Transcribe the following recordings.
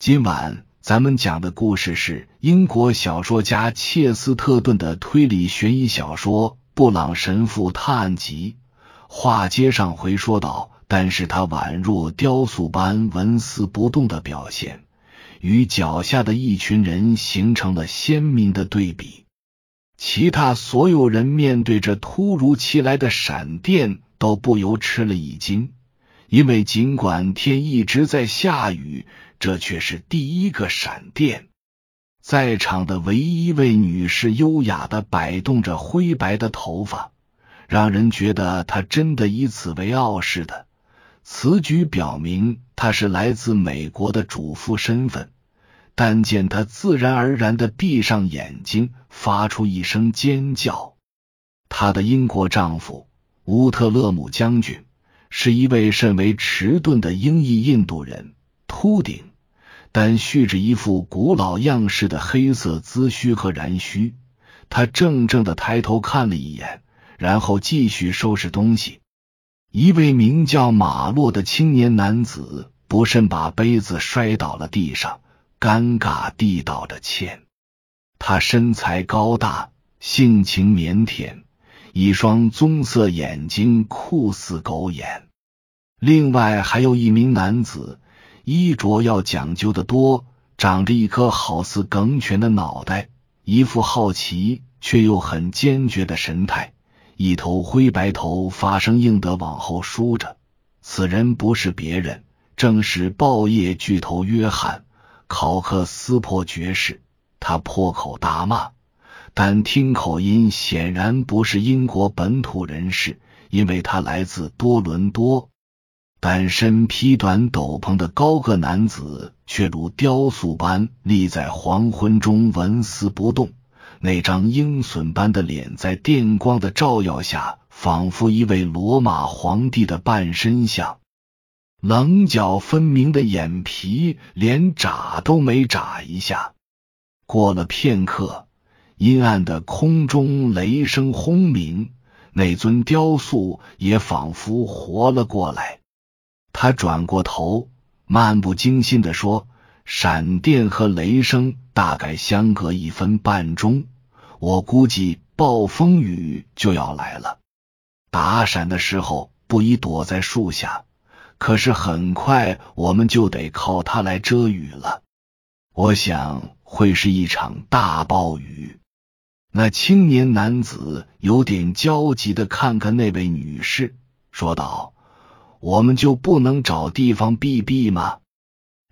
今晚咱们讲的故事是英国小说家切斯特顿的推理悬疑小说《布朗神父探案集》。话接上回说到，但是他宛若雕塑般纹丝不动的表现，与脚下的一群人形成了鲜明的对比。其他所有人面对着突如其来的闪电，都不由吃了一惊。因为尽管天一直在下雨，这却是第一个闪电。在场的唯一一位女士优雅的摆动着灰白的头发，让人觉得她真的以此为傲似的。此举表明她是来自美国的主妇身份。但见她自然而然的闭上眼睛，发出一声尖叫。她的英国丈夫乌特勒姆将军。是一位甚为迟钝的英裔印度人，秃顶，但蓄着一副古老样式的黑色髭须和髯须。他怔怔的抬头看了一眼，然后继续收拾东西。一位名叫马洛的青年男子不慎把杯子摔倒了地上，尴尬地道着歉。他身材高大，性情腼腆。一双棕色眼睛酷似狗眼，另外还有一名男子，衣着要讲究的多，长着一颗好似梗犬的脑袋，一副好奇却又很坚决的神态，一头灰白头发生硬的往后梳着。此人不是别人，正是报业巨头约翰考克斯珀爵士。他破口大骂。但听口音显然不是英国本土人士，因为他来自多伦多。但身披短斗篷的高个男子却如雕塑般立在黄昏中，纹丝不动。那张鹰隼般的脸在电光的照耀下，仿佛一位罗马皇帝的半身像。棱角分明的眼皮连眨都没眨一下。过了片刻。阴暗的空中，雷声轰鸣，那尊雕塑也仿佛活了过来。他转过头，漫不经心的说：“闪电和雷声大概相隔一分半钟，我估计暴风雨就要来了。打闪的时候不宜躲在树下，可是很快我们就得靠它来遮雨了。我想会是一场大暴雨。”那青年男子有点焦急的看看那位女士，说道：“我们就不能找地方避避吗？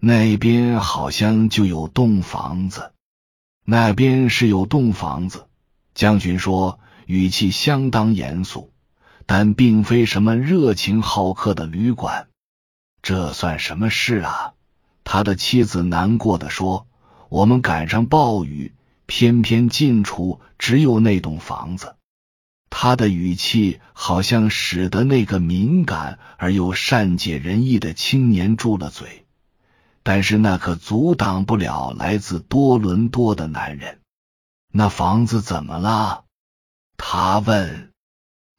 那边好像就有栋房子。那边是有栋房子。”将军说，语气相当严肃，但并非什么热情好客的旅馆。这算什么事啊？他的妻子难过的说：“我们赶上暴雨。”偏偏近处只有那栋房子，他的语气好像使得那个敏感而又善解人意的青年住了嘴，但是那可阻挡不了来自多伦多的男人。那房子怎么了？他问。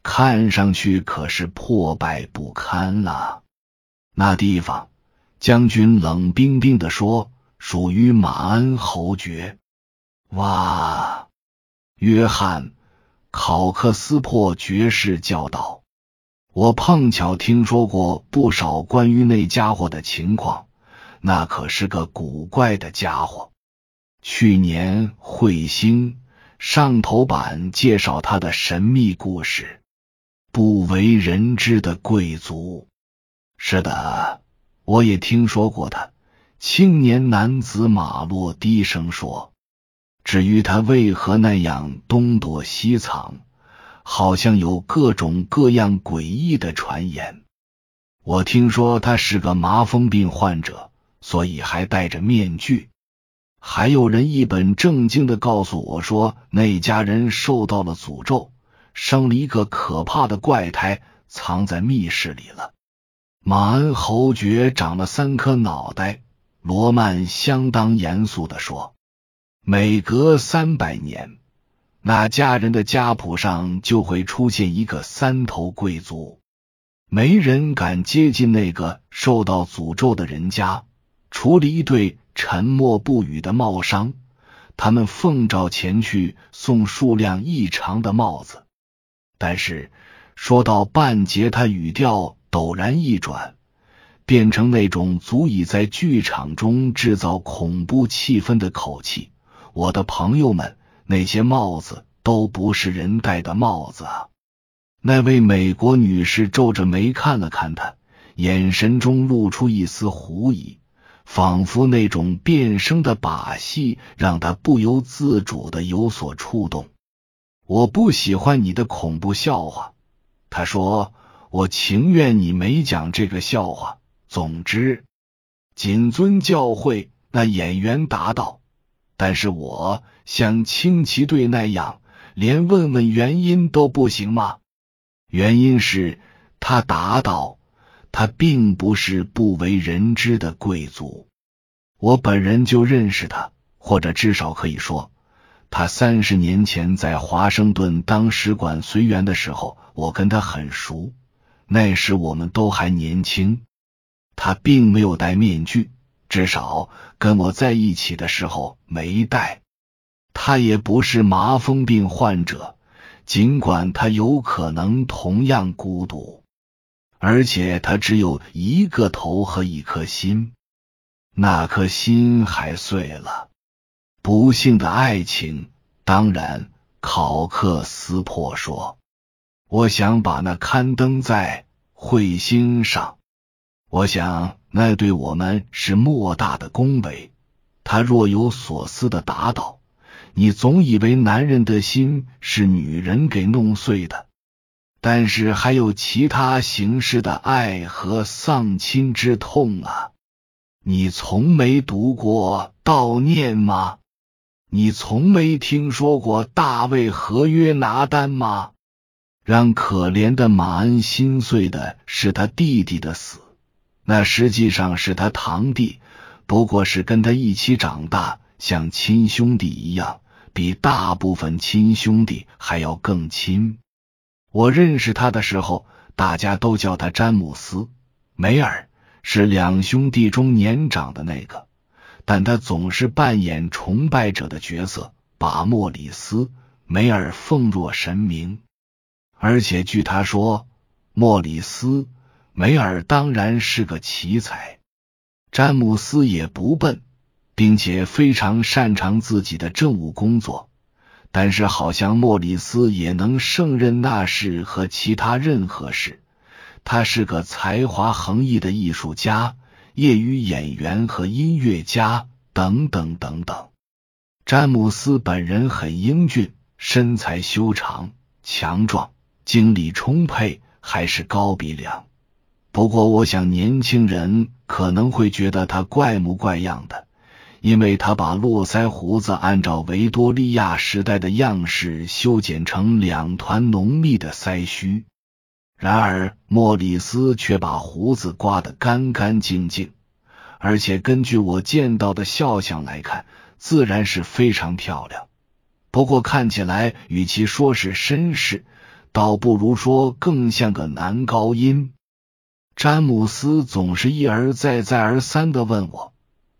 看上去可是破败不堪了。那地方，将军冷冰冰的说，属于马恩侯爵。哇！约翰·考克斯珀爵士叫道：“我碰巧听说过不少关于那家伙的情况。那可是个古怪的家伙。去年彗星上头版介绍他的神秘故事，不为人知的贵族。是的，我也听说过他。”青年男子马洛低声说。至于他为何那样东躲西藏，好像有各种各样诡异的传言。我听说他是个麻风病患者，所以还戴着面具。还有人一本正经的告诉我说，那家人受到了诅咒，生了一个可怕的怪胎，藏在密室里了。马恩侯爵长了三颗脑袋。罗曼相当严肃的说。每隔三百年，那家人的家谱上就会出现一个三头贵族。没人敢接近那个受到诅咒的人家，除了一对沉默不语的帽商，他们奉召前去送数量异常的帽子。但是说到半截，他语调陡然一转，变成那种足以在剧场中制造恐怖气氛的口气。我的朋友们，那些帽子都不是人戴的帽子啊！那位美国女士皱着眉看了看他，眼神中露出一丝狐疑，仿佛那种变声的把戏让他不由自主的有所触动。我不喜欢你的恐怖笑话，他说。我情愿你没讲这个笑话。总之，谨遵教诲。那演员答道。但是我像轻骑队那样，连问问原因都不行吗？原因是，他答道，他并不是不为人知的贵族。我本人就认识他，或者至少可以说。他三十年前在华盛顿当使馆随员的时候，我跟他很熟。那时我们都还年轻。他并没有戴面具，至少跟我在一起的时候没带。他也不是麻风病患者，尽管他有可能同样孤独。而且他只有一个头和一颗心，那颗心还碎了。不幸的爱情，当然，考克斯珀说：“我想把那刊登在彗星上。我想那对我们是莫大的恭维。”他若有所思的答道：“你总以为男人的心是女人给弄碎的，但是还有其他形式的爱和丧亲之痛啊！你从没读过悼念吗？”你从没听说过大卫和约拿丹吗？让可怜的马恩心碎的是他弟弟的死，那实际上是他堂弟，不过是跟他一起长大，像亲兄弟一样，比大部分亲兄弟还要更亲。我认识他的时候，大家都叫他詹姆斯梅尔，是两兄弟中年长的那个。但他总是扮演崇拜者的角色，把莫里斯梅尔奉若神明。而且据他说，莫里斯梅尔当然是个奇才。詹姆斯也不笨，并且非常擅长自己的政务工作。但是好像莫里斯也能胜任那事和其他任何事。他是个才华横溢的艺术家。业余演员和音乐家等等等等。詹姆斯本人很英俊，身材修长、强壮，精力充沛，还是高鼻梁。不过，我想年轻人可能会觉得他怪模怪样的，因为他把络腮胡子按照维多利亚时代的样式修剪成两团浓密的腮须。然而，莫里斯却把胡子刮得干干净净，而且根据我见到的肖像来看，自然是非常漂亮。不过看起来，与其说是绅士，倒不如说更像个男高音。詹姆斯总是一而再、再而三的问我，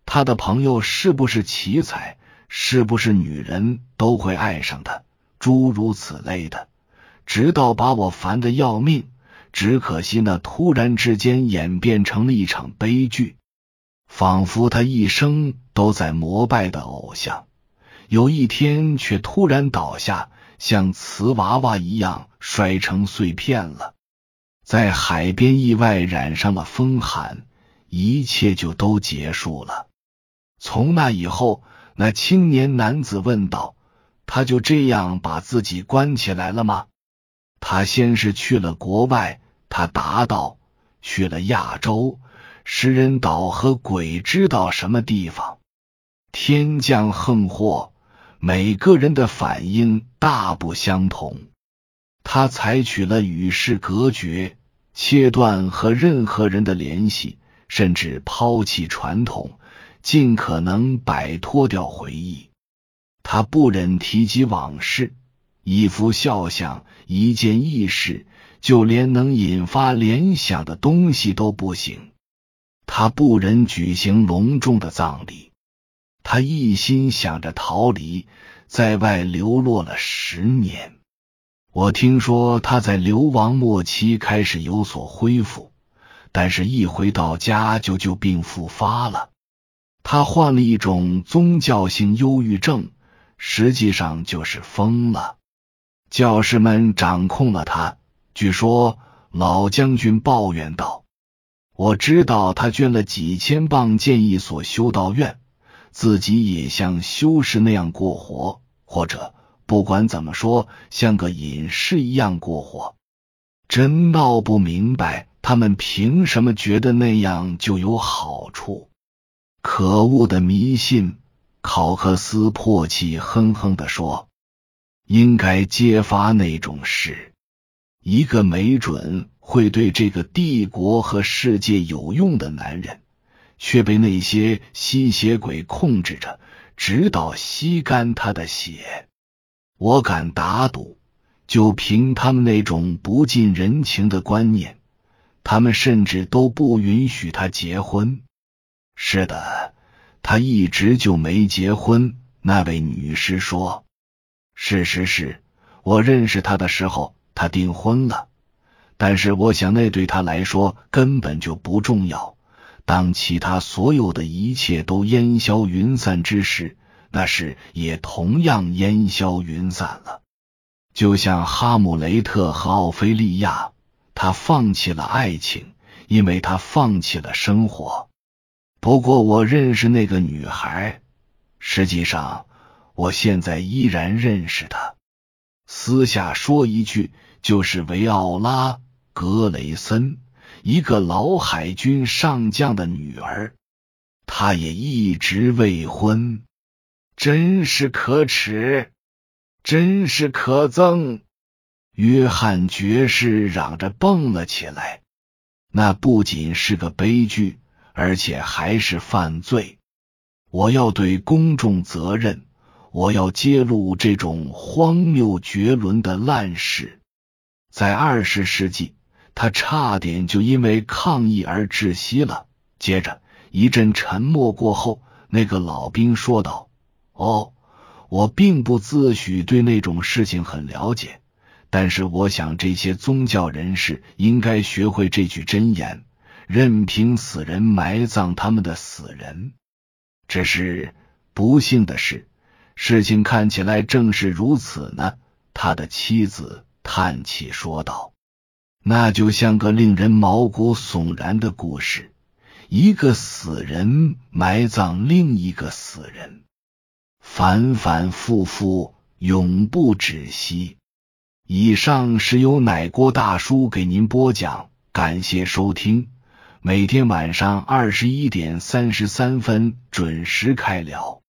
他的朋友是不是奇才，是不是女人都会爱上他，诸如此类的。直到把我烦的要命，只可惜那突然之间演变成了一场悲剧，仿佛他一生都在膜拜的偶像，有一天却突然倒下，像瓷娃娃一样摔成碎片了。在海边意外染上了风寒，一切就都结束了。从那以后，那青年男子问道：“他就这样把自己关起来了吗？”他先是去了国外，他答道：“去了亚洲，食人岛和鬼知道什么地方。天降横祸，每个人的反应大不相同。他采取了与世隔绝、切断和任何人的联系，甚至抛弃传统，尽可能摆脱掉回忆。他不忍提及往事。”一幅肖像，一件轶事，就连能引发联想的东西都不行。他不忍举行隆重的葬礼。他一心想着逃离，在外流落了十年。我听说他在流亡末期开始有所恢复，但是一回到家就旧病复发了。他患了一种宗教性忧郁症，实际上就是疯了。教师们掌控了他。据说老将军抱怨道：“我知道他捐了几千镑建一所修道院，自己也像修士那样过活，或者……”不管怎么说，像个隐士一样过活，真闹不明白他们凭什么觉得那样就有好处。可恶的迷信！考克斯破气哼哼的说：“应该揭发那种事。一个没准会对这个帝国和世界有用的男人，却被那些吸血鬼控制着，直到吸干他的血。”我敢打赌，就凭他们那种不近人情的观念，他们甚至都不允许他结婚。是的，他一直就没结婚。那位女士说：“事实是，我认识他的时候，他订婚了。但是，我想那对他来说根本就不重要。当其他所有的一切都烟消云散之时。”那是也同样烟消云散了，就像哈姆雷特和奥菲利亚，他放弃了爱情，因为他放弃了生活。不过，我认识那个女孩，实际上，我现在依然认识她。私下说一句，就是维奥拉·格雷森，一个老海军上将的女儿，她也一直未婚。真是可耻，真是可憎！约翰爵士嚷着蹦了起来。那不仅是个悲剧，而且还是犯罪。我要对公众责任，我要揭露这种荒谬绝伦的烂事。在二十世纪，他差点就因为抗议而窒息了。接着一阵沉默过后，那个老兵说道。哦，我并不自诩对那种事情很了解，但是我想这些宗教人士应该学会这句箴言：任凭死人埋葬他们的死人。只是不幸的是，事情看起来正是如此呢。他的妻子叹气说道：“那就像个令人毛骨悚然的故事，一个死人埋葬另一个死人。”反反复复，永不止息。以上是由奶锅大叔给您播讲，感谢收听。每天晚上二十一点三十三分准时开聊。